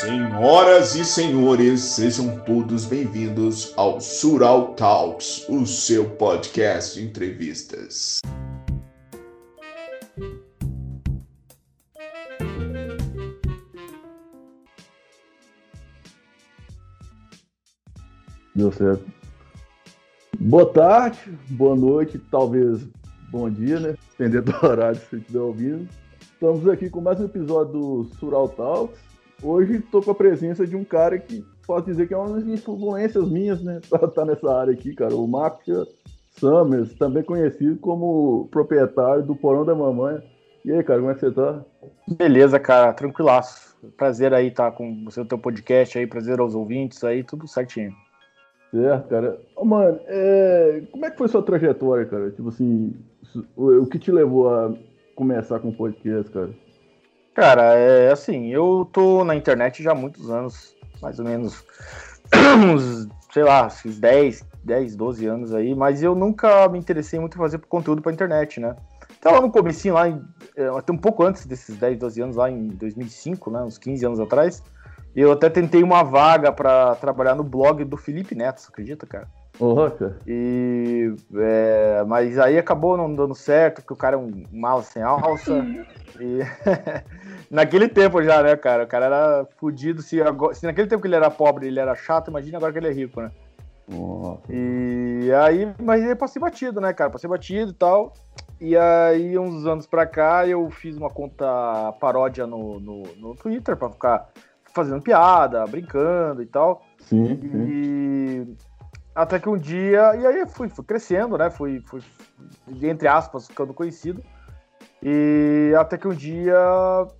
Senhoras e senhores, sejam todos bem-vindos ao Sural Talks, o seu podcast de entrevistas. Deu certo. Boa tarde, boa noite, talvez bom dia, né? Dependendo do horário que você estiver ouvindo. Estamos aqui com mais um episódio do Sural Talks. Hoje estou com a presença de um cara que posso dizer que é uma das influências minhas, né? Pra estar nessa área aqui, cara. O Marcos Summers, também conhecido como proprietário do Porão da Mamãe. E aí, cara, como é que você tá? Beleza, cara, tranquilaço. Prazer aí estar com você no teu podcast aí, prazer aos ouvintes aí, tudo certinho. Certo, cara. Ô, mano, é... como é que foi sua trajetória, cara? Tipo assim, o que te levou a começar com podcast, cara? Cara, é assim, eu tô na internet já há muitos anos, mais ou menos uns, sei lá, esses 10, 10, 12 anos aí, mas eu nunca me interessei muito em fazer conteúdo pra internet, né? Então lá no comecinho, lá em, até um pouco antes desses 10, 12 anos, lá em 2005, né, uns 15 anos atrás, eu até tentei uma vaga para trabalhar no blog do Felipe Neto, você acredita, cara? Porra, cara. E, é, mas aí acabou não dando certo, porque o cara é um mala sem alça. e naquele tempo já, né, cara? O cara era fudido. Se, agora, se naquele tempo que ele era pobre ele era chato, imagina agora que ele é rico, né? Nossa. E aí, mas aí passei batido, né, cara? Passei batido e tal. E aí, uns anos pra cá, eu fiz uma conta paródia no, no, no Twitter pra ficar fazendo piada, brincando e tal. Sim, sim. E até que um dia, e aí fui, fui crescendo, né? Fui, fui, entre aspas, ficando conhecido. E até que um dia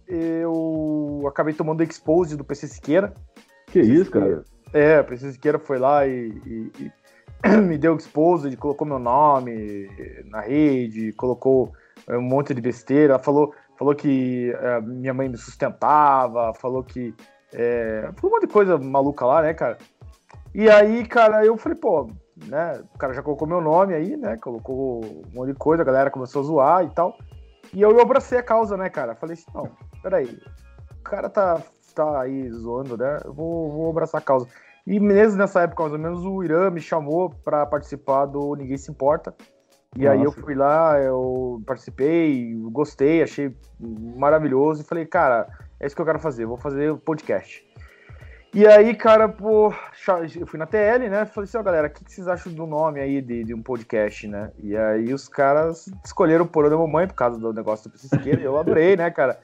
eu acabei tomando expose do PC Siqueira. Que isso, cara? É, o PC Siqueira foi lá e, e, e me deu expose, ele colocou meu nome na rede, colocou um monte de besteira, falou, falou que uh, minha mãe me sustentava, falou que. É, foi um monte de coisa maluca lá, né, cara? E aí, cara, eu falei, pô, né? O cara já colocou meu nome aí, né? Colocou um monte de coisa, a galera começou a zoar e tal. E eu, eu abracei a causa, né, cara? Falei assim, não, peraí. O cara tá, tá aí zoando, né? Eu vou, vou abraçar a causa. E mesmo nessa época, mais ou menos, o Irã me chamou para participar do Ninguém Se Importa. E Nossa. aí eu fui lá, eu participei, gostei, achei maravilhoso. E falei, cara, é isso que eu quero fazer, vou fazer podcast. E aí, cara, pô, eu fui na TL, né? Falei assim, ó, galera, o que, vocês acham do nome aí de, de, um podcast, né? E aí os caras escolheram o Porão da Mamãe por causa do negócio do Piscisqueira, e eu adorei, né, cara?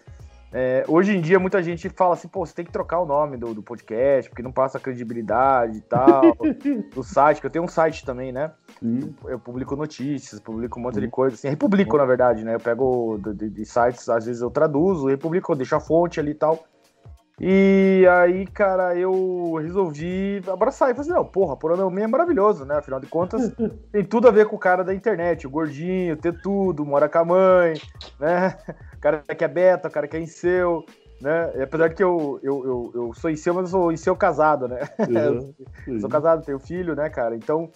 É, hoje em dia, muita gente fala assim, pô, você tem que trocar o nome do, do podcast, porque não passa credibilidade e tal, do site, que eu tenho um site também, né? Eu publico notícias, publico um monte de coisa, assim, republico, na verdade, né? Eu pego de, de, sites, às vezes eu traduzo, republico, eu deixo a fonte ali e tal. E aí, cara, eu resolvi abraçar e fazer, assim, não, porra, Porão é maravilhoso, né? Afinal de contas, tem tudo a ver com o cara da internet, o gordinho, ter tudo, mora com a mãe, né? O cara que é beta, o cara que é seu, né? E apesar que eu, eu, eu, eu sou seu, mas eu sou seu casado, né? Uhum. sou casado, tenho filho, né, cara? Então,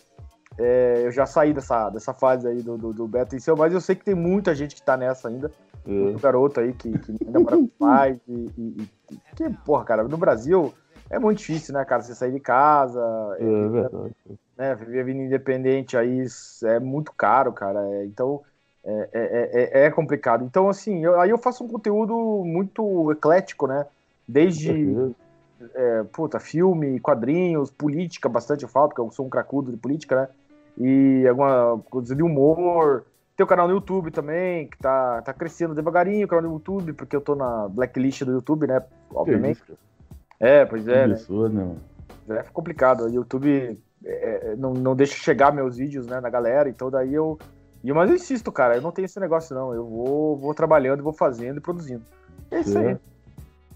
é, eu já saí dessa, dessa fase aí do, do, do beta seu, mas eu sei que tem muita gente que tá nessa ainda. Uhum. Muito garoto aí que, que ainda mora com pais e, e, e, que, porra, cara, no Brasil é muito difícil, né, cara, você sair de casa, é, é verdade. Né, viver a vida independente aí é muito caro, cara, é, então é, é, é, é, complicado. Então, assim, eu, aí eu faço um conteúdo muito eclético, né, desde, é, puta, filme, quadrinhos, política, bastante eu falo, porque eu sou um cracudo de política, né, e alguma coisa de humor, tem o canal no YouTube também, que tá, tá crescendo devagarinho o canal no YouTube, porque eu tô na blacklist do YouTube, né? Obviamente. É, pois é. Absurdo, né? É complicado. O YouTube é, é, não, não deixa chegar meus vídeos né, na galera, então daí eu. Mas eu insisto, cara, eu não tenho esse negócio, não. Eu vou, vou trabalhando, vou fazendo e produzindo. É isso é. aí.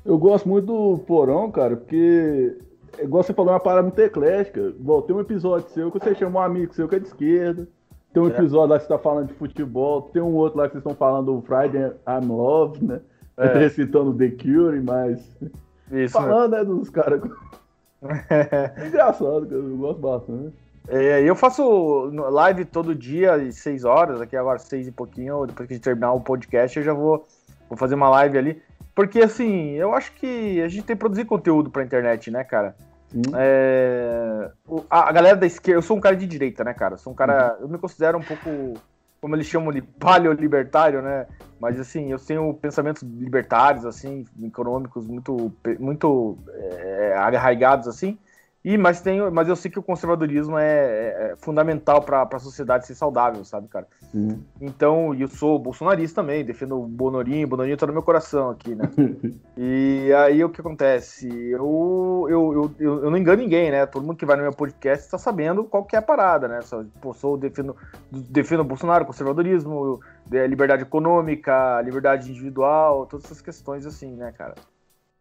Eu gosto muito do Porão, cara, porque, igual você falou, é uma parada muito eclética. Bom, tem um episódio seu que você chama um amigo seu que é de esquerda. Tem um episódio lá que você tá falando de futebol, tem um outro lá que vocês estão falando do Friday I'm Love, né? É. Recitando The Cure, mas. Isso, falando, né, dos caras. é engraçado, cara, eu gosto bastante. É, eu faço live todo dia, às 6 horas, aqui agora 6 e pouquinho, depois que a gente terminar o podcast, eu já vou, vou fazer uma live ali. Porque, assim, eu acho que a gente tem que produzir conteúdo pra internet, né, cara? É, a, galera da esquerda, eu sou um cara de direita, né, cara? Sou um cara, uhum. eu me considero um pouco, como eles chamam de paleolibertário, né? Mas assim, eu tenho pensamentos libertários, assim, econômicos muito, muito é, arraigados, assim. E, mas, tenho, mas eu sei que o conservadorismo é, é, é fundamental para a sociedade ser saudável, sabe, cara? Uhum. Então, eu sou bolsonarista também, defendo o Bonorinho, Bonorinho tá no meu coração aqui, né? e aí o que acontece? Eu, eu, eu, eu, eu não engano ninguém, né? Todo mundo que vai no meu podcast está sabendo qual que é a parada, né? Só, pô, sou, defendo, defendo o Bolsonaro, conservadorismo, liberdade econômica, liberdade individual, todas essas questões assim, né, cara?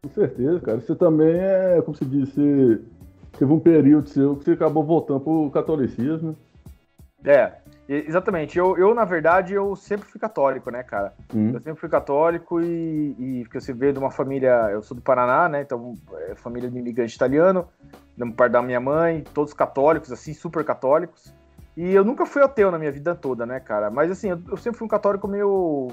Com certeza, cara. Você também é, como se disse teve um período seu que você acabou voltando pro catolicismo. É, exatamente. Eu, eu, na verdade, eu sempre fui católico, né, cara? Hum. Eu sempre fui católico e, e porque você veio de uma família, eu sou do Paraná, né? Então, é família de imigrante italiano, da parte da minha mãe, todos católicos, assim, super católicos. E eu nunca fui ateu na minha vida toda, né, cara? Mas assim, eu, eu sempre fui um católico meio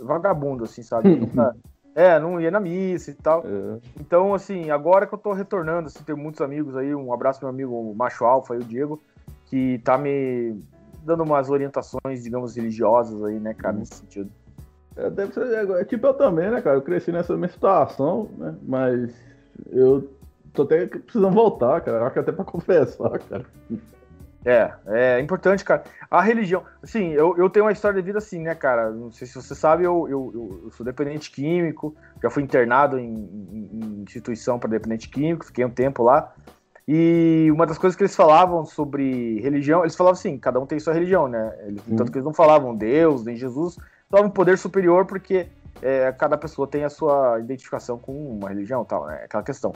vagabundo, assim, sabe? nunca, é, não ia na missa e tal. É. Então, assim, agora que eu tô retornando, assim, tenho muitos amigos aí, um abraço pro meu amigo Macho Alfa, aí, o Diego, que tá me dando umas orientações, digamos, religiosas aí, né, cara, nesse sentido. É, deve ser, é, é, tipo eu também, né, cara, eu cresci nessa mesma situação, né, mas eu tô até precisando voltar, cara, acho que até pra confessar, cara. É, é importante, cara. A religião, assim, eu, eu tenho uma história de vida assim, né, cara? Não sei se você sabe, eu, eu, eu sou dependente químico, já fui internado em, em, em instituição para dependente químico, fiquei um tempo lá. E uma das coisas que eles falavam sobre religião, eles falavam assim, cada um tem sua religião, né? Eles, hum. Tanto que eles não falavam Deus, nem Jesus, falavam poder superior porque é, cada pessoa tem a sua identificação com uma religião tal, né? Aquela questão.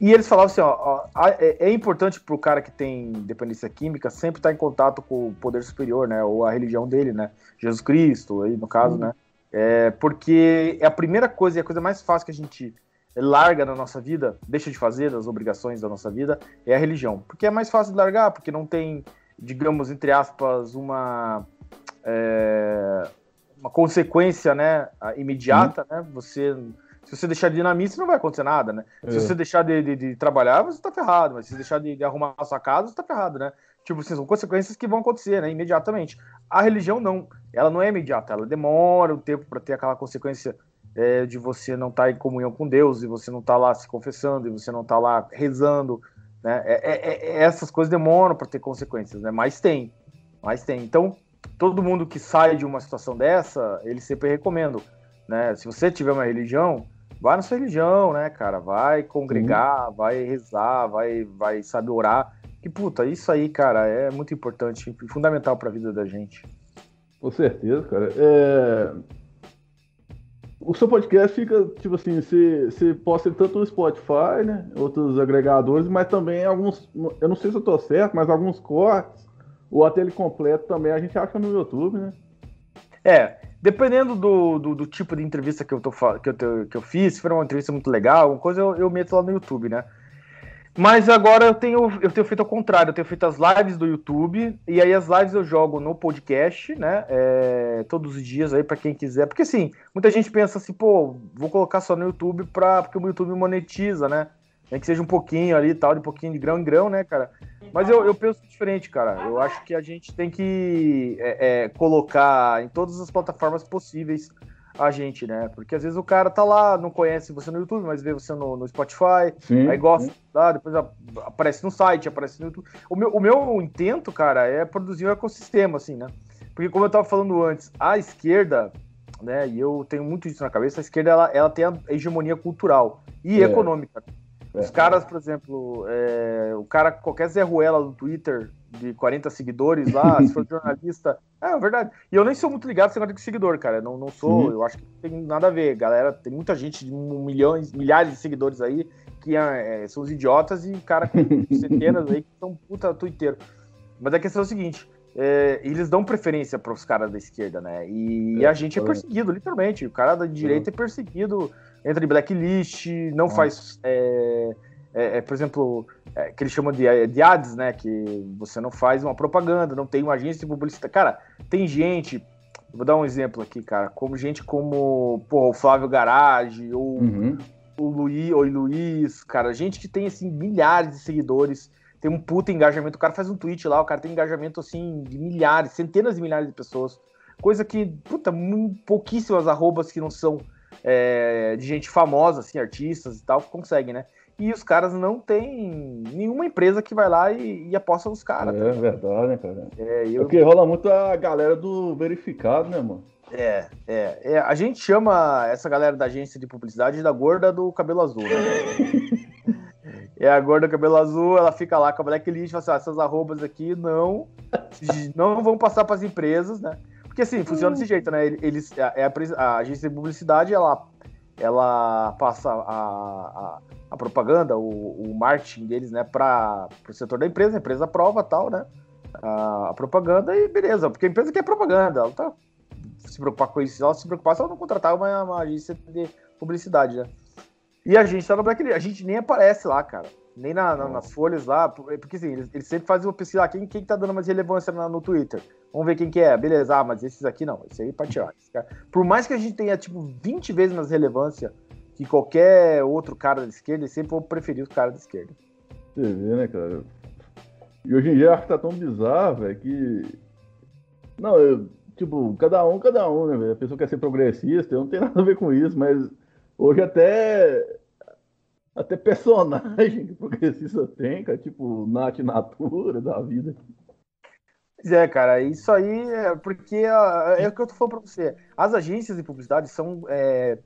E eles falavam assim, ó, ó é, é, importante para o cara que tem dependência química sempre estar tá em contato com o poder superior, né, ou a religião dele, né, Jesus Cristo, aí no caso, uhum. né, é, porque é a primeira coisa e a coisa mais fácil que a gente larga na nossa vida, deixa de fazer as obrigações da nossa vida, é a religião, porque é mais fácil de largar, porque não tem, digamos, entre aspas, uma é, uma consequência, né, imediata, uhum. né, você se você deixar de missa, não vai acontecer nada, né? É. Se você deixar de, de, de, trabalhar, você tá ferrado. Mas se você deixar de, de, arrumar a sua casa, você tá ferrado, né? Tipo, assim, são consequências que vão acontecer, né? Imediatamente. A religião, não. Ela não é imediata. Ela demora um tempo para ter aquela consequência é, de você não estar tá em comunhão com Deus, e você não estar tá lá se confessando, e você não estar tá lá rezando, né? É, é, é essas coisas demoram para ter consequências, né? Mas tem. Mas tem. Então, todo mundo que sai de uma situação dessa, eles sempre recomendam, né? Se você tiver uma religião vai na sua religião, né, cara? Vai congregar, vai rezar, vai, vai saber orar. Que puta, isso aí, cara, é muito importante, fundamental para a vida da gente. Com certeza, cara. É... O seu podcast fica, tipo assim, você, você posta tanto no Spotify, né? Outros agregadores, mas também alguns. Eu não sei se eu tô certo, mas alguns cortes, ou até ele completo também a gente acha no YouTube, né? É, Dependendo do, do, do, tipo de entrevista que eu, tô, que, eu, que eu fiz, se for uma entrevista muito legal, alguma coisa, eu, eu meto lá no YouTube, né? Mas agora eu tenho, eu tenho feito ao contrário, eu tenho feito as lives do YouTube, e aí as lives eu jogo no podcast, né? É, todos os dias aí para quem quiser. Porque assim, muita gente pensa assim, pô, vou colocar só no YouTube pra, porque o YouTube monetiza, né? Nem que seja um pouquinho ali tal, de pouquinho de grão em grão, né, cara? Mas eu, eu penso diferente, cara. Eu acho que a gente tem que é, é, colocar em todas as plataformas possíveis a gente, né? Porque às vezes o cara tá lá, não conhece você no YouTube, mas vê você no, no Spotify, sim, aí gosta, tá? depois aparece no site, aparece no YouTube. O meu, o meu intento, cara, é produzir um ecossistema, assim, né? Porque como eu tava falando antes, a esquerda, né, e eu tenho muito isso na cabeça, a esquerda ela, ela tem a hegemonia cultural e é. econômica. Os caras, por exemplo, é, o cara, qualquer Zé Ruela no Twitter de 40 seguidores lá, se for jornalista. É, é verdade. E eu nem sou muito ligado nesse de seguidor, cara. Não, não sou, uhum. eu acho que não tem nada a ver. Galera, tem muita gente de milhões, milhares de seguidores aí que é, é são os idiotas e cara com centenas aí que são puta twitteiro. Mas a questão é o seguinte. É, eles dão preferência para os caras da esquerda, né? E, é, a gente é perseguido, literalmente. O cara da direita é perseguido entra em blacklist, não faz. É, é, é, por exemplo, é, que eles chamam de, é, de ads, né? Que você não faz uma propaganda, não tem uma agência de publicidade. Cara, tem gente. Vou dar um exemplo aqui, cara. Como gente como pô, o Flávio Garage ou uhum. o Luiz, ou Luiz, cara, gente que tem assim milhares de seguidores, tem um puta engajamento. O cara faz um tweet lá, o cara tem engajamento assim de milhares, centenas de milhares de pessoas. Coisa que, puta, pouquíssimas arrobas que não são é, de gente famosa, assim, artistas e tal, conseguem, né? E os caras não têm nenhuma empresa que vai lá e, e aposta nos caras. É tá? verdade, né, cara? É, eu... Porque rola muito a galera do verificado, né, mano? É, é, é, A gente chama essa galera da agência de publicidade da gorda do cabelo azul, né? é a gorda do cabelo azul, ela fica lá com a blacklist fala assim: ah, essas arrobas aqui não, não vão passar para as empresas, né? Porque assim, funciona desse jeito, né? Eles, a, é a, a agência de publicidade, ela, ela passa a, a, a propaganda, o, o, marketing deles, né, para o setor da empresa, a empresa aprova tal, né? A, propaganda e beleza, porque a empresa quer propaganda, ela tá se preocupar com isso, ela se preocupar se ela não contratar uma, uma agência de publicidade, né? E a gente tá no Blacklist, a gente nem aparece lá, cara nem na, na, nas folhas lá, porque assim, eles, eles, sempre fazem uma pesquisa, ah, quem, quem tá dando mais relevância no, no Twitter? Vamos ver quem que é, beleza, ah, mas esses aqui não, esse aí pra tirar. Por mais que a gente tenha, tipo, 20 vezes mais relevância que qualquer outro cara da esquerda, eles sempre vão preferir os caras da esquerda. Você vê, né, cara? E hoje em dia acho que tá tão bizarro, velho, que... Não, eu, tipo, cada um, cada um, né, velho? A pessoa quer ser progressista, eu não tenho nada a ver com isso, mas hoje até até personagem que progressista tem, cara, tipo Nath Natura da vida. Pois é, cara, isso aí é porque é o que eu tô falando pra você. As agências de publicidade são é,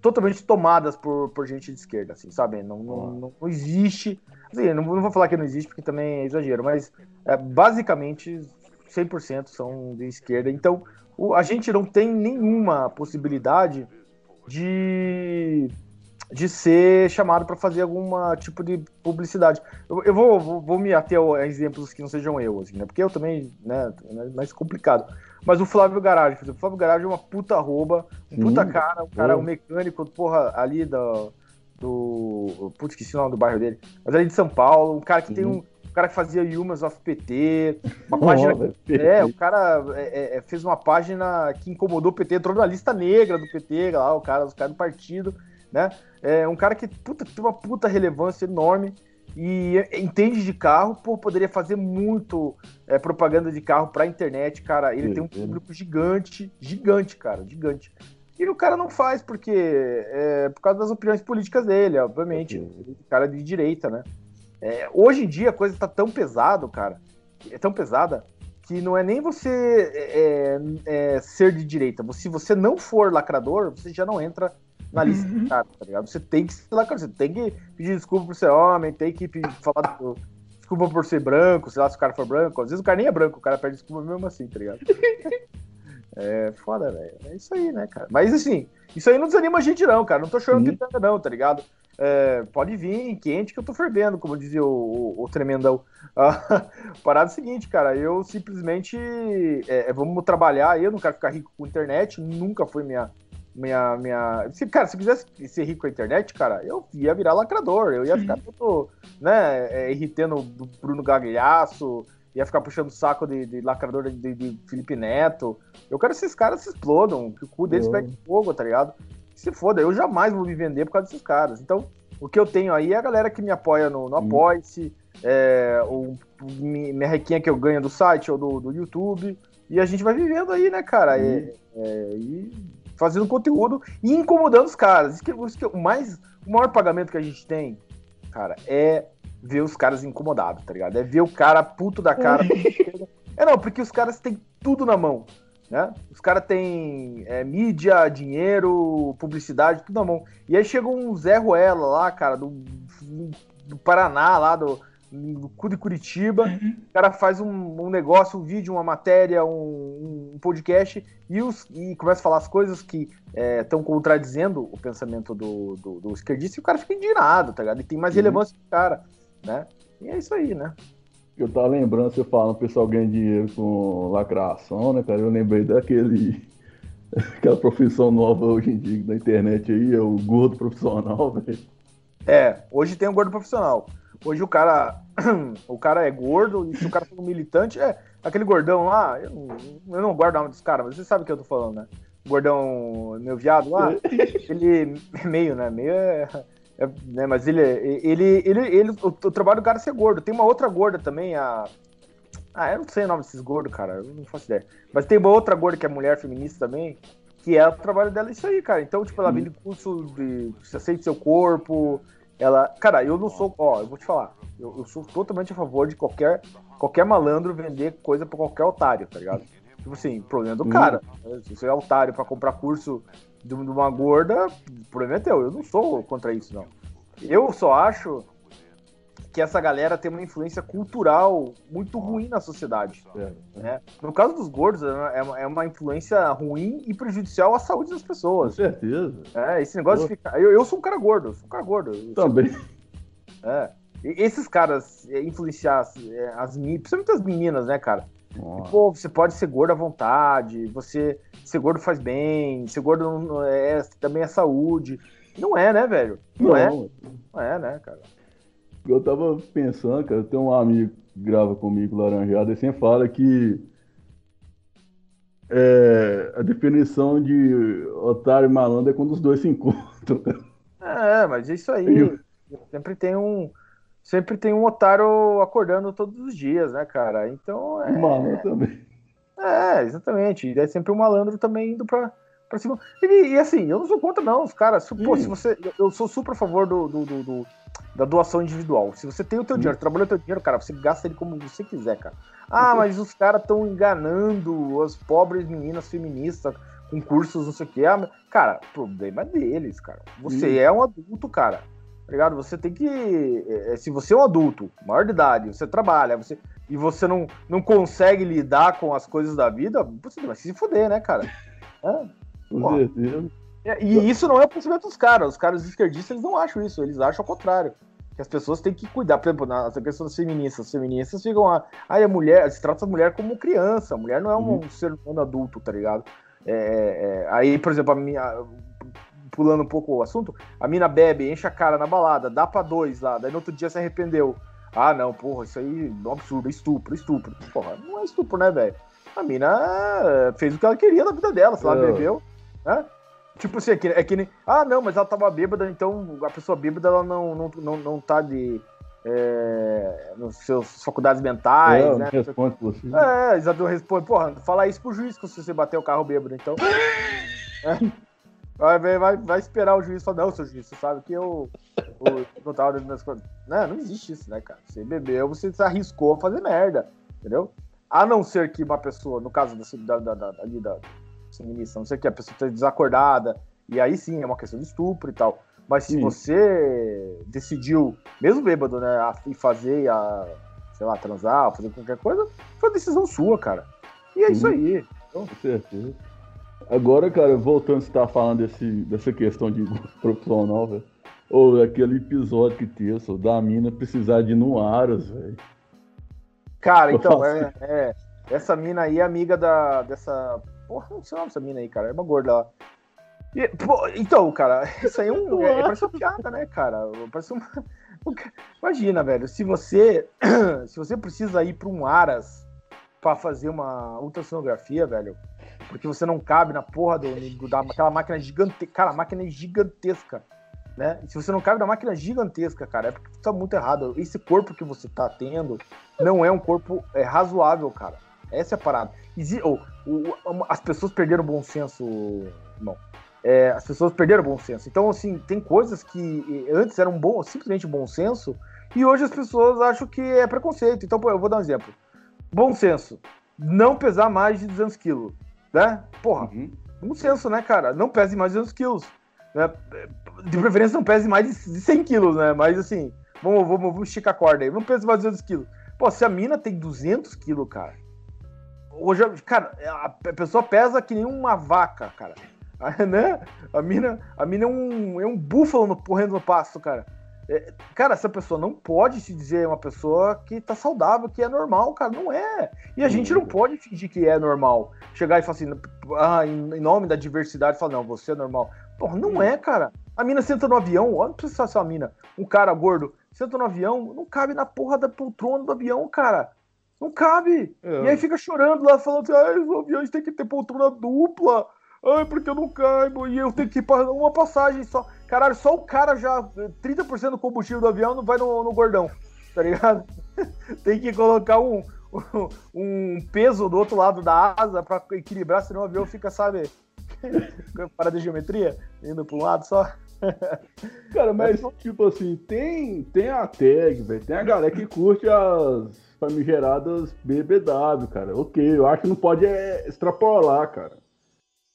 totalmente tomadas por, por gente de esquerda, assim, sabe? Não, não, não, não existe. Assim, não, não, vou falar que não existe, porque também é exagero, mas é, basicamente 100% são de esquerda. Então, o, a gente não tem nenhuma possibilidade de de ser chamado para fazer algum tipo de publicidade. Eu, eu vou, vou, vou, me ater a exemplos que não sejam eu, assim, né? Porque eu também, né, é mais complicado. Mas o Flávio Garage, por exemplo, o Flávio Garage é uma puta arroba, um puta cara, um cara, um mecânico, porra, ali do. do putz, esqueci o nome do bairro dele, mas ali de São Paulo, um cara que Sim. tem um. Um cara que fazia Humans of PT, uma oh, página. É, o cara é, é, fez uma página que incomodou o PT, entrou na lista negra do PT, lá, o cara, os caras do partido né? É um cara que puta, tem uma puta relevância enorme e entende de carro, pô, poderia fazer muito é, propaganda de carro pra internet, cara. Ele Sim, tem um público gigante, gigante, cara, gigante. E o cara não faz porque é por causa das opiniões políticas dele, obviamente. Ele é cara de direita, né? É, hoje em dia a coisa tá tão pesado, cara, é tão pesada que não é nem você é, é, ser de direita. Se você não for lacrador, você já não entra na lista uhum. tá ligado? Você tem que ser lá, cara, você tem que pedir desculpa por ser homem, tem que pedir, falar do, desculpa por ser branco, sei lá se o cara for branco. Às vezes o cara nem é branco, o cara pede desculpa mesmo assim, tá ligado? É foda, velho. É isso aí, né, cara? Mas assim, isso aí não desanima a gente, não, cara. Não tô chorando uhum. que não, tá ligado? É, pode vir quente que eu tô fervendo, como dizia o, o, o tremendão. Ah, parada é o seguinte, cara, eu simplesmente é, é, vamos trabalhar, eu não quero ficar rico com internet, nunca foi minha, minha, minha. Se, cara, se quisesse ser rico com a internet, cara, eu ia virar lacrador, eu ia ficar todo, né, é, irritando o Bruno Gagliasso, ia ficar puxando o saco de, de lacrador de, de, Felipe Neto. Eu quero que esses caras se explodam, que o cu deles pegue fogo, tá ligado? Se foda, eu jamais vou me vender por causa desses caras. Então, o que eu tenho aí é a galera que me apoia no, no Apoice, é, o, minha requinha que eu ganho do site ou do, do YouTube. E a gente vai vivendo aí, né, cara? É, é, e fazendo conteúdo e incomodando os caras. Isso que, isso que, o, mais, o maior pagamento que a gente tem, cara, é ver os caras incomodados, tá ligado? É ver o cara puto da cara. é não, porque os caras têm tudo na mão. Né? Os caras têm é, mídia, dinheiro, publicidade, tudo na mão. E aí chega um Zé Ruela lá, cara, do, do Paraná, lá do, no cu de Curitiba, uhum. o cara faz um, um, negócio, um vídeo, uma matéria, um, um podcast e, os, e começa a falar as coisas que estão é, contradizendo o pensamento do, do, do, esquerdista e o cara fica indignado, tá ligado? E tem mais uhum. relevância que o cara, né? E é isso aí, né? Eu tava lembrando, você falando, o pessoal ganha dinheiro com lacração, né, cara? Eu lembrei daquele. Aquela profissão nova hoje em dia na internet aí, é o gordo profissional, velho. É, hoje tem o gordo profissional. Hoje o cara, o cara é gordo, e se o cara for um militante, é, aquele gordão lá, eu não, eu não guardo o nome dos caras, mas você sabe o que eu tô falando, né? O gordão, meu viado lá, ele é meio, né? Meio é. é né, mas ele, ele, ele, ele, o, o trabalho do cara é ser gordo. Tem uma outra gorda também, a. Ah, eu não sei o nome desses gordos, cara. Eu não faço ideia. Mas tem uma outra gorda que é mulher feminista também, que é o trabalho dela isso aí, cara. Então, tipo, ela vende curso de se aceite seu corpo. Ela. Cara, eu não sou. Ó, eu vou te falar. Eu, eu sou totalmente a favor de qualquer, qualquer malandro vender coisa pra qualquer otário, tá ligado? Tipo assim, problema do cara. Se você é otário pra comprar curso de uma gorda, o problema é teu. Eu não sou contra isso, não. Eu só acho que essa galera tem uma influência cultural muito ruim na sociedade. É, né? No caso dos gordos, é, é uma influência ruim e prejudicial à saúde das pessoas. Com certeza. É, esse negócio de ficar. Eu, eu sou um cara gordo, eu sou um cara gordo. Também. É. E esses caras é, influenciar as, é, as principalmente as meninas, né, cara? Pô, você pode ser gordo à vontade, você ser gordo faz bem, ser gordo é, também é saúde. Não é, né, velho? Não, não. é. Não é, né, cara? Eu tava pensando, cara, tem um amigo que grava comigo, Laranjado, e sempre fala que é, a definição de otário e malandro é quando os dois se encontram. É, mas é isso aí. Eu... Sempre tem um. Sempre tem um otário acordando todos os dias, né, cara? Então. É... Malandro também. É, exatamente. E é sempre um malandro também indo pra, pra cima. E, e assim, eu não sou contra, não. Os caras, pô, se você. Eu sou super a favor do, do, do, do da doação individual. Se você tem o teu dinheiro, trabalhou o teu dinheiro, cara, você gasta ele como você quiser, cara. Ah, mas os caras estão enganando as pobres meninas feministas com cursos, não sei o quê. Ah, cara, problema é deles, cara. Você é um adulto, cara. Tá ligado? Você tem que. É, é, se você é um adulto, maior de idade, você trabalha, você e você não, não consegue lidar com as coisas da vida, você vai se fuder, né, cara? É. Com certeza. E isso não é o pensamento dos caras. Os caras esquerdistas eles não acham isso, eles acham ao contrário. Que as pessoas têm que cuidar. Por exemplo, na questão das feministas. As feministas ficam. Ah, a mulher. Se trata a mulher como criança. A mulher não é um, uhum. ser humano adulto, tá ligado? É, é, aí, por exemplo, a minha. Pulando um pouco o assunto, a mina bebe, enche a cara na balada, dá pra dois lá, daí no outro dia se arrependeu. Ah, não, porra, isso aí é um absurdo, estupro, estupro. Porra, não é estupro, né, velho? A mina fez o que ela queria na vida dela, se ela é. bebeu, né? Tipo assim, é que, é que nem. Ah, não, mas ela tava bêbada, então a pessoa bêbada ela não, não, não, não tá de. É, nos seus faculdades mentais, é, né? Responde por você. É, Isabel responde, porra, fala isso pro juiz se você bater o carro bêbado, então. é, vai, vai, vai esperar o juiz falar, não, seu juiz, você sabe que eu, eu não tava das coisas. Não, não existe isso, né, cara? Você bebeu, você se arriscou a fazer merda, entendeu? A não ser que uma pessoa, no caso da, da, da, ali da, feminista, não sei o que, a pessoa está desacordada, e aí sim é uma questão de estupro e tal. Mas se sim. você decidiu, mesmo bêbado, né, a, e fazer, a, sei lá, transar, fazer qualquer coisa, foi uma decisão sua, cara. E é sim. isso aí. Então... Com certeza. Agora, cara, voltando a estar falando desse, dessa questão de profissional, velho. Ou aquele episódio que teve, da mina precisar de ir no Aras, velho. Cara, então, é, é, Essa mina aí é amiga da, dessa Porra, não nome dessa mina aí, cara. É uma gorda lá. E, pô, então, cara, isso aí é um. É, parece uma piada, né, cara? Parece uma. Imagina, velho, se você. Se você precisa ir para um Aras para fazer uma ultrassonografia, velho, porque você não cabe na porra do, máquina gigantesca. Cara, a máquina é gigantesca. Né? Se você não cabe na máquina gigantesca, cara, é porque tá muito errado. Esse corpo que você tá tendo não é um corpo é, razoável, cara. Essa é a parada. As pessoas perderam o bom senso, não. É, as pessoas perderam o bom senso. Então, assim, tem coisas que antes eram bom, simplesmente bom senso, e hoje as pessoas acham que é preconceito. Então, pô, eu vou dar um exemplo. Bom senso. Não pesar mais de 200 quilos, né? Porra, uhum. bom senso, né, cara? Não pese mais de 200 quilos. Né? De preferência, não pese mais de 100 quilos, né? Mas, assim, vamos, vamos, vamos esticar a corda aí. Não pese mais de 200 quilos. Pô, se a mina tem 200 quilos, cara, Hoje, cara, a pessoa pesa que nem uma vaca, cara. né? A mina, a mina é um, é um búfalo no, correndo no pasto, cara. É, cara, essa pessoa não pode se dizer uma pessoa que tá saudável, que é normal, cara. Não é. E a gente não pode fingir que é normal. Chegar e falar assim, ah, em, nome da diversidade, falar, não, você é normal. Porra, não é, cara. A mina senta no avião, olha pra você ser uma mina. Um cara gordo, senta no avião, não cabe na porra da poltrona do avião, cara. Não cabe. É. E aí fica chorando lá, falando assim, ah, os aviões tem que ter poltrona dupla. Ai, porque eu não caibo. E eu tenho que ir para uma passagem só. Caralho, só o cara já. 30% do combustível do avião não vai no, no gordão. Tá ligado? tem que colocar um, um peso do outro lado da asa para equilibrar, senão o avião fica, sabe? para de geometria, indo para um lado só. Cara, mas tipo assim, tem, tem a tag, velho. Tem a galera que curte as famigeradas BBW, cara. Ok, eu acho que não pode é, extrapolar, cara.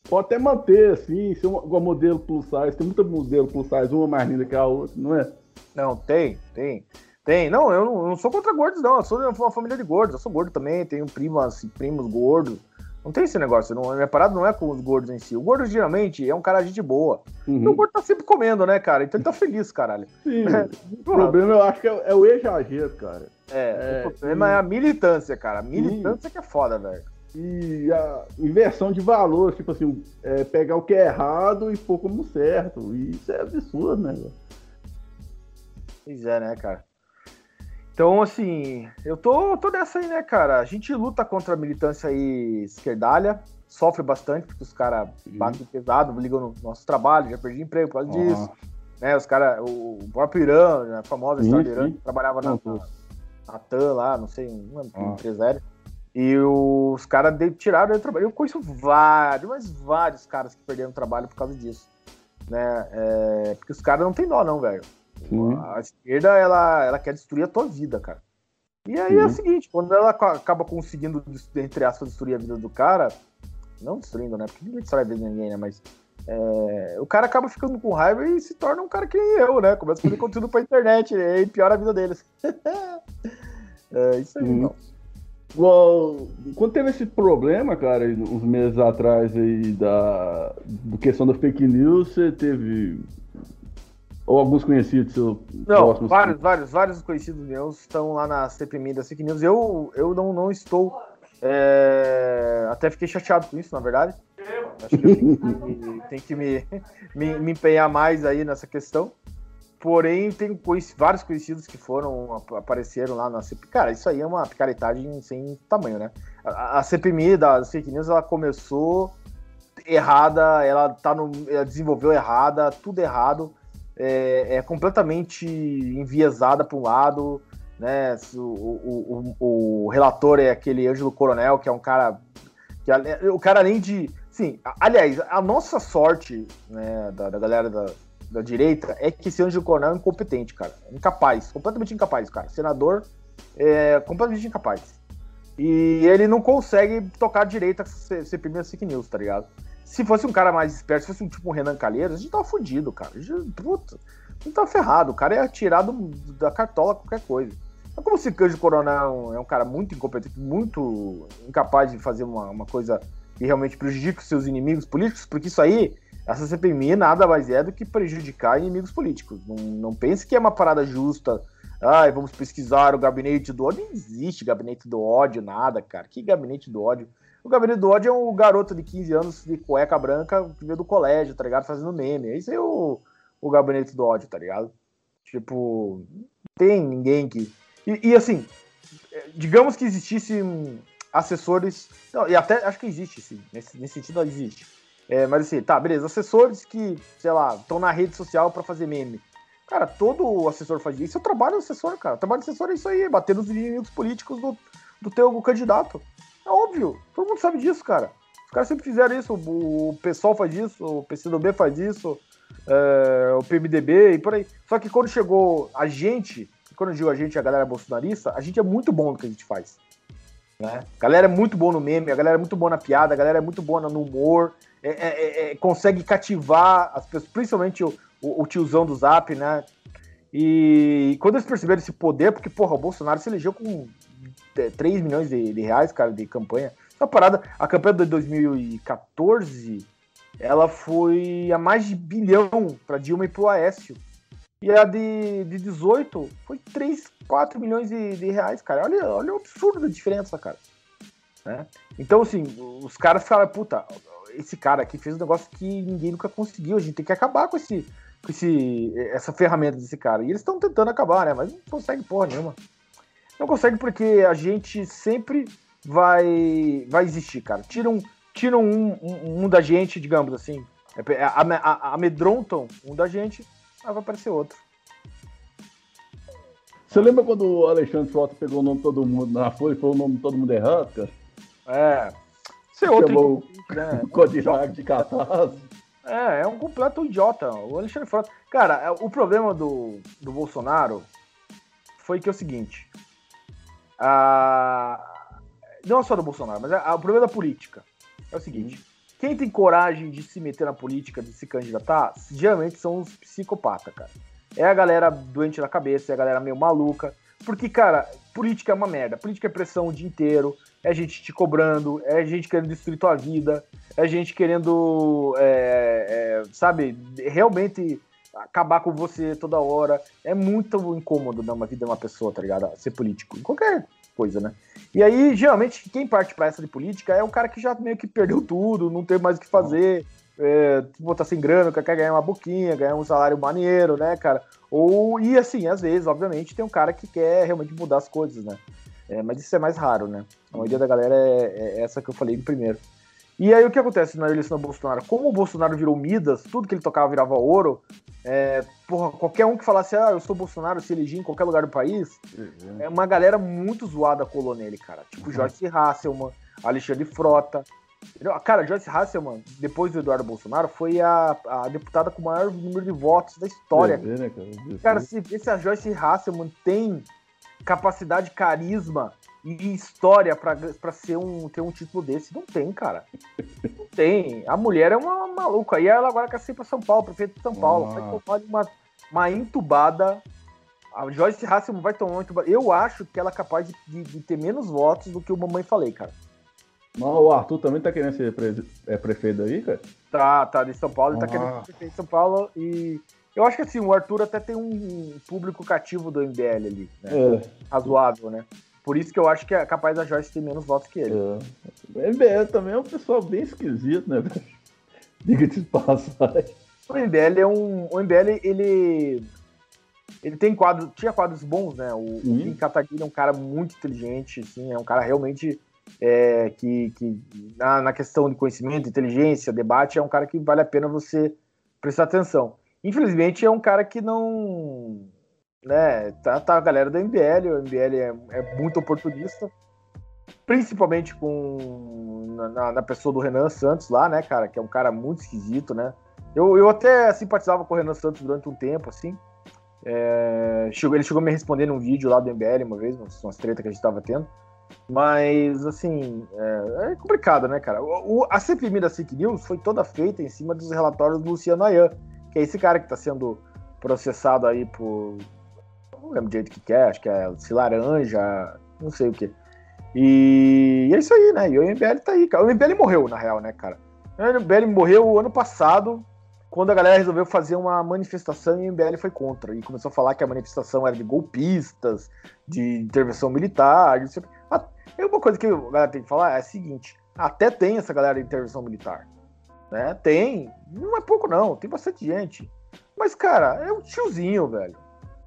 Pode até manter, assim, ser um, um modelo plus size. Tem muito modelo plus size, uma mais linda que a outra, não é? Não, tem, tem. Tem. Não, eu não, eu não sou contra gordos, não. Eu sou de uma família de gordos. Eu sou gordo também, tenho primos, assim, primos gordos. Não tem esse negócio. Não, minha parada não é com os gordos em si. O gordo geralmente é um cara de boa. Uhum. o gordo tá sempre comendo, né, cara? Então ele tá feliz, caralho. Sim. o problema eu acho que é, é o exagero, cara. É, é, o problema é a militância, cara. A militância Sim. que é foda, velho. E a inversão de valor, tipo assim, é pegar o que é errado e pôr como certo. E isso é absurdo, né? Pois é, né, cara? Então, assim, eu tô, tô nessa aí, né, cara? A gente luta contra a militância aí esquerdalha, sofre bastante, porque os caras batem pesado, ligam no nosso trabalho, já perdi emprego por causa uhum. disso. Né, os caras, o próprio Irã, né, a famosa história do Irã, que trabalhava na, na, na TAM lá, não sei, um, empresário. E os caras tiraram o trabalho. Eu conheço vários, mas vários caras que perderam trabalho por causa disso. Né? É, porque os caras não tem dó, não, velho. A esquerda, ela, ela quer destruir a tua vida, cara. E aí é o seguinte, quando ela acaba conseguindo, entre aspas, destruir a vida do cara, não destruindo, né? Porque ninguém destrói a vida de ninguém, né? Mas é, o cara acaba ficando com raiva e se torna um cara que nem eu, né? Começa a fazer conteúdo pra internet e piora a vida deles. é isso aí, hum. não. Well, quando teve esse problema, cara, uns meses atrás aí da, da questão da fake news, você teve ou alguns conhecidos seu Não, vários, vários, vários conhecidos meus estão lá na CPMI da Fake News. Eu, eu não, não estou. É... Até fiquei chateado com isso, na verdade. Acho que eu tenho que, tenho que me, me, me, empenhar mais aí nessa questão. Porém, tem vários conhecidos que foram, apareceram lá na CPMI. Cara, isso aí é uma picaretagem sem tamanho, né? A, CPMI da Fake News, ela começou errada, ela, tá no, ela desenvolveu errada, tudo errado é, é completamente enviesada para um lado, né? O, o, o, o, relator é aquele Ângelo Coronel, que é um cara. Que, o cara, além de. Sim, aliás, a nossa sorte, né, da, da galera da, da direita, é que esse Ângelo Coronel é incompetente, cara. Incapaz, completamente incapaz, cara. Senador é completamente incapaz. E ele não consegue tocar direita ser primeiro fake news, tá ligado? Se fosse um cara mais esperto, se fosse um tipo um Renan Calheiros, a gente tava fudido, cara. A gente, puta, a gente tava ferrado. O cara ia tirar da cartola qualquer coisa. Mas como se Cândido Coronel é um cara muito incompetente, muito incapaz de fazer uma, uma coisa que realmente prejudica os seus inimigos políticos, porque isso aí, essa CPMI nada mais é do que prejudicar inimigos políticos. Não, não pense que é uma parada justa. Ai, vamos pesquisar o gabinete do ódio. Não existe gabinete do ódio, nada, cara. Que gabinete do ódio? O Gabinete do Ódio é um garoto de 15 anos de cueca branca que veio do colégio, tá ligado? Fazendo meme. Esse é o, o Gabinete do Ódio, tá ligado? Tipo, tem ninguém que. E, e assim, digamos que existissem assessores. Não, e até acho que existe, sim. Nesse, nesse sentido, existe. É, mas assim, tá, beleza. Assessores que, sei lá, estão na rede social para fazer meme. Cara, todo assessor faz isso. O trabalho assessor, cara. O trabalho assessor é isso aí, bater nos inimigos políticos do, do teu candidato. É óbvio, todo mundo sabe disso, cara. Os caras sempre fizeram isso, o PSOL faz isso, o PCdoB faz isso, é, o PMDB e por aí. Só que quando chegou a gente, quando eu digo a gente, a galera bolsonarista, a gente é muito bom no que a gente faz. Né? A galera é muito boa no meme, a galera é muito boa na piada, a galera é muito boa no humor, é, é, é, é consegue cativar as pessoas, principalmente o, o, o, tiozão do Zap, né? E quando eles perceberam esse poder, porque, porra, o Bolsonaro se elegeu com 3 milhões de, de, reais, cara, de campanha. Essa parada, a campanha de 2014, ela foi a mais de bilhão para Dilma e pro Aécio. E a de, de 18 foi 3, 4 milhões de, de reais, cara. Olha, olha o absurdo da diferença, cara. Né? Então, assim, os caras falaram, puta, esse cara aqui fez um negócio que ninguém nunca conseguiu. A gente tem que acabar com esse, com esse, essa ferramenta desse cara. E eles estão tentando acabar, né? Mas não consegue porra nenhuma. Não consegue porque a gente sempre vai vai existir, cara. Tiram, tiram um, um, um da gente, digamos assim, é, é, amedrontam um da gente, aí vai aparecer outro. Você lembra quando o Alexandre Frota pegou o nome de todo mundo na folha e falou o nome de todo mundo errado, cara? É. Isso é outro. Chamou né? o de catástrofe. É, é um completo idiota. O Alexandre Frota. Cara, é, o problema do, do Bolsonaro foi que é o seguinte. A... Não só do Bolsonaro, mas o problema da política é o seguinte. Quem tem coragem de se meter na política, de se candidatar, geralmente são os psicopatas, cara. É a galera doente na cabeça, é a galera meio maluca. Porque, cara, política é uma merda. Política é pressão o dia inteiro, é gente te cobrando, é gente querendo destruir tua vida, é gente querendo, é, é, sabe, realmente acabar com você toda hora. É muito incômodo dar uma vida de uma pessoa, tá ligado? Ser político. Em qualquer coisa, né? E aí, geralmente, quem parte para essa de política é o cara que já meio que perdeu tudo, não tem mais o que fazer, é, sem grana, quer ganhar uma boquinha, ganhar um salário maneiro, né, cara? Ou, e assim, às vezes, obviamente, tem um cara que quer realmente mudar as coisas, né? É, mas isso é mais raro, né? A maioria da galera é, é essa que eu falei primeiro. E aí o que acontece na eleição do Bolsonaro? Como o Bolsonaro virou Midas, tudo que ele tocava virava ouro, é, porra, qualquer um que falasse, ah, eu sou Bolsonaro, se elegia em qualquer lugar do país, uhum. é uma galera muito zoada colou nele, cara. Tipo uhum. Joyce Hasselman, Alexandre Frota. Cara, Joyce Hasselman, depois do Eduardo Bolsonaro, foi a, a deputada com o maior número de votos da história. Né, cara? cara, se, se a Joyce Hasselman tem capacidade, carisma e história para ser um ter um título desse. Não tem, cara. Não tem. A mulher é uma maluca. E ela agora quer ser para São Paulo, prefeito de São Paulo. Vai tomar uma, uma entubada. A Joyce Hasselman vai tomar uma entubada. Eu acho que ela é capaz de, de, de ter menos votos do que o Mamãe Falei, cara. Não, o Arthur também tá querendo ser pre é prefeito aí, cara? Tá, tá, de São Paulo. Ele tá ah. querendo ser prefeito de São Paulo e eu acho que assim, o Arthur até tem um público cativo do MBL ali, né? É. Razoável, né? Por isso que eu acho que é capaz da Joyce ter menos votos que ele. É. O MBL também é um pessoal bem esquisito, né? Diga-te de passagem. O MBL é um. O MBL, ele. Ele tem quadros. Tinha quadros bons, né? O, uhum. o Kim Kataguiri é um cara muito inteligente, assim, é um cara realmente. É, que, que na, na questão de conhecimento, inteligência, debate, é um cara que vale a pena você prestar atenção. Infelizmente é um cara que não. Né, tá, tá a galera do MBL, o MBL é, é muito oportunista, principalmente com na, na, pessoa do Renan Santos lá, né, cara, que é um cara muito esquisito, né. Eu, eu até simpatizava com o Renan Santos durante um tempo, assim. É, chegou, ele chegou a me responder num vídeo lá do MBL uma vez, umas, umas treta que a gente tava tendo. Mas, assim, é, é complicado, né, cara? O, o, a CPMI da Fake News foi toda feita em cima dos relatórios do Luciano Ayan, que é esse cara que está sendo processado aí por. Não lembro direito que quer, acho que é se laranja, não sei o que. E, é isso aí, né? E o MBL tá aí, cara. O MBL morreu, na real, né, cara? O MBL morreu ano passado, quando a galera resolveu fazer uma manifestação e o MBL foi contra. E começou a falar que a manifestação era de golpistas, de intervenção militar. De... E uma coisa que a galera tem que falar é a seguinte: até tem essa galera de intervenção militar. Né? Tem. Não é pouco, não. Tem bastante gente. Mas, cara, é um tiozinho, velho.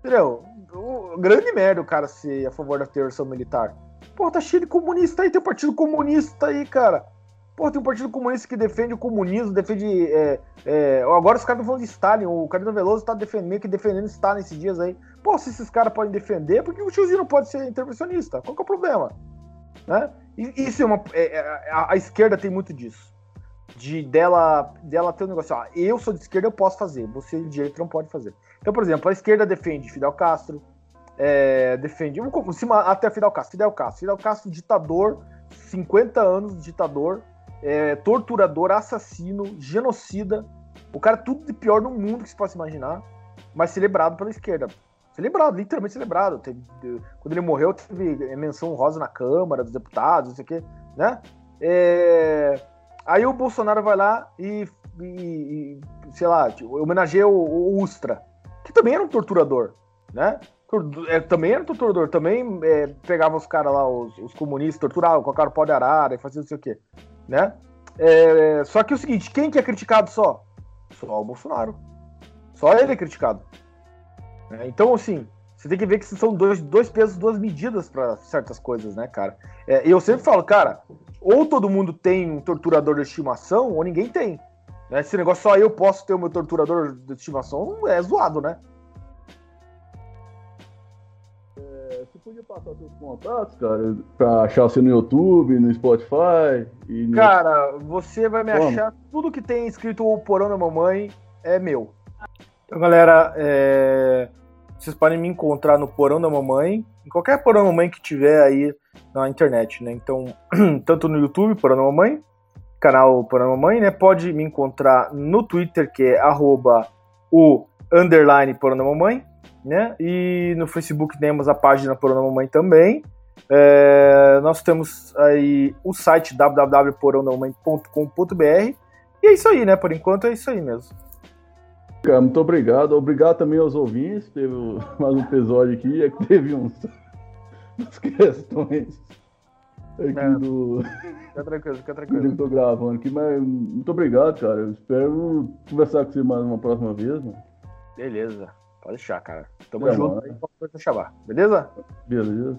Entendeu? O, grande merda o cara ser a favor da intervenção militar. Pô, tá cheio de comunista aí, tem um partido comunista aí, cara. Pô, tem um partido comunista que defende o comunismo, defende. É, é, agora os caras estão falando de Stalin, o Carlos Veloso tá defendendo, meio que defendendo Stalin esses dias aí. Pô, se esses caras podem defender, por que o tiozinho não pode ser intervencionista? Qual que é o problema? Né? E, isso é uma. É, é a, a esquerda tem muito disso de dela, dela ter um negócio, ó, eu sou de esquerda, eu posso fazer, você de direita não pode fazer. Então, por exemplo, a esquerda defende Fidel Castro, é, defende, vamos até Fidel Castro, Fidel Castro, Fidel Castro, ditador, 50 anos ditador, é, torturador, assassino, genocida, o cara tudo de pior no mundo que se possa imaginar, mas celebrado pela esquerda. Celebrado, literalmente celebrado. Teve, quando ele morreu, teve menção rosa na Câmara dos Deputados, não sei o quê, né? É, Aí o Bolsonaro vai lá e, e, e sei lá, tipo, homenageia o, o, Ustra, que também era um torturador, né? É, também era um torturador, também é, pegava os caras lá, os, os, comunistas, torturava, colocaram pó de arara e fazia não sei o quê, né? É, só que é o seguinte, quem que é criticado só? Só o Bolsonaro. Só ele é criticado. Então, assim, Você tem que ver que são dois, dois pesos, duas medidas para certas coisas, né, cara? É, eu sempre falo, cara, ou todo mundo tem um torturador de estimação, ou ninguém tem. Né? Esse negócio só eu posso ter o meu torturador de estimação é zoado, né? Podia passar seus contatos, cara, pra achar você no YouTube, no Spotify e no... Cara, você vai me Como? achar. Tudo que tem escrito o Porão da Mamãe é meu. Então, galera, é... vocês podem me encontrar no Porão da Mamãe, em qualquer Porão da Mamãe que tiver aí na internet, né? Então, tanto no YouTube, Porão da Mamãe, canal Porão da Mamãe, né? Pode me encontrar no Twitter, que é arroba o underline Porão da Mamãe, né? E no Facebook temos a página Porão da Mamãe também. É... nós temos aí o site www.porãodamamãe.com.br e é isso aí, né? Por enquanto é isso aí mesmo. Cara, muito obrigado. Obrigado também aos ouvintes. Teve mais um episódio aqui. É que teve uns, umas questões aqui é. do. Fica tranquilo, fica tranquilo. Eu tô gravando aqui, mas muito obrigado, cara. Eu espero conversar com você mais uma próxima vez, mano. Beleza. Pode deixar, cara. Tamo é, junto aí, chamar. Beleza? Beleza.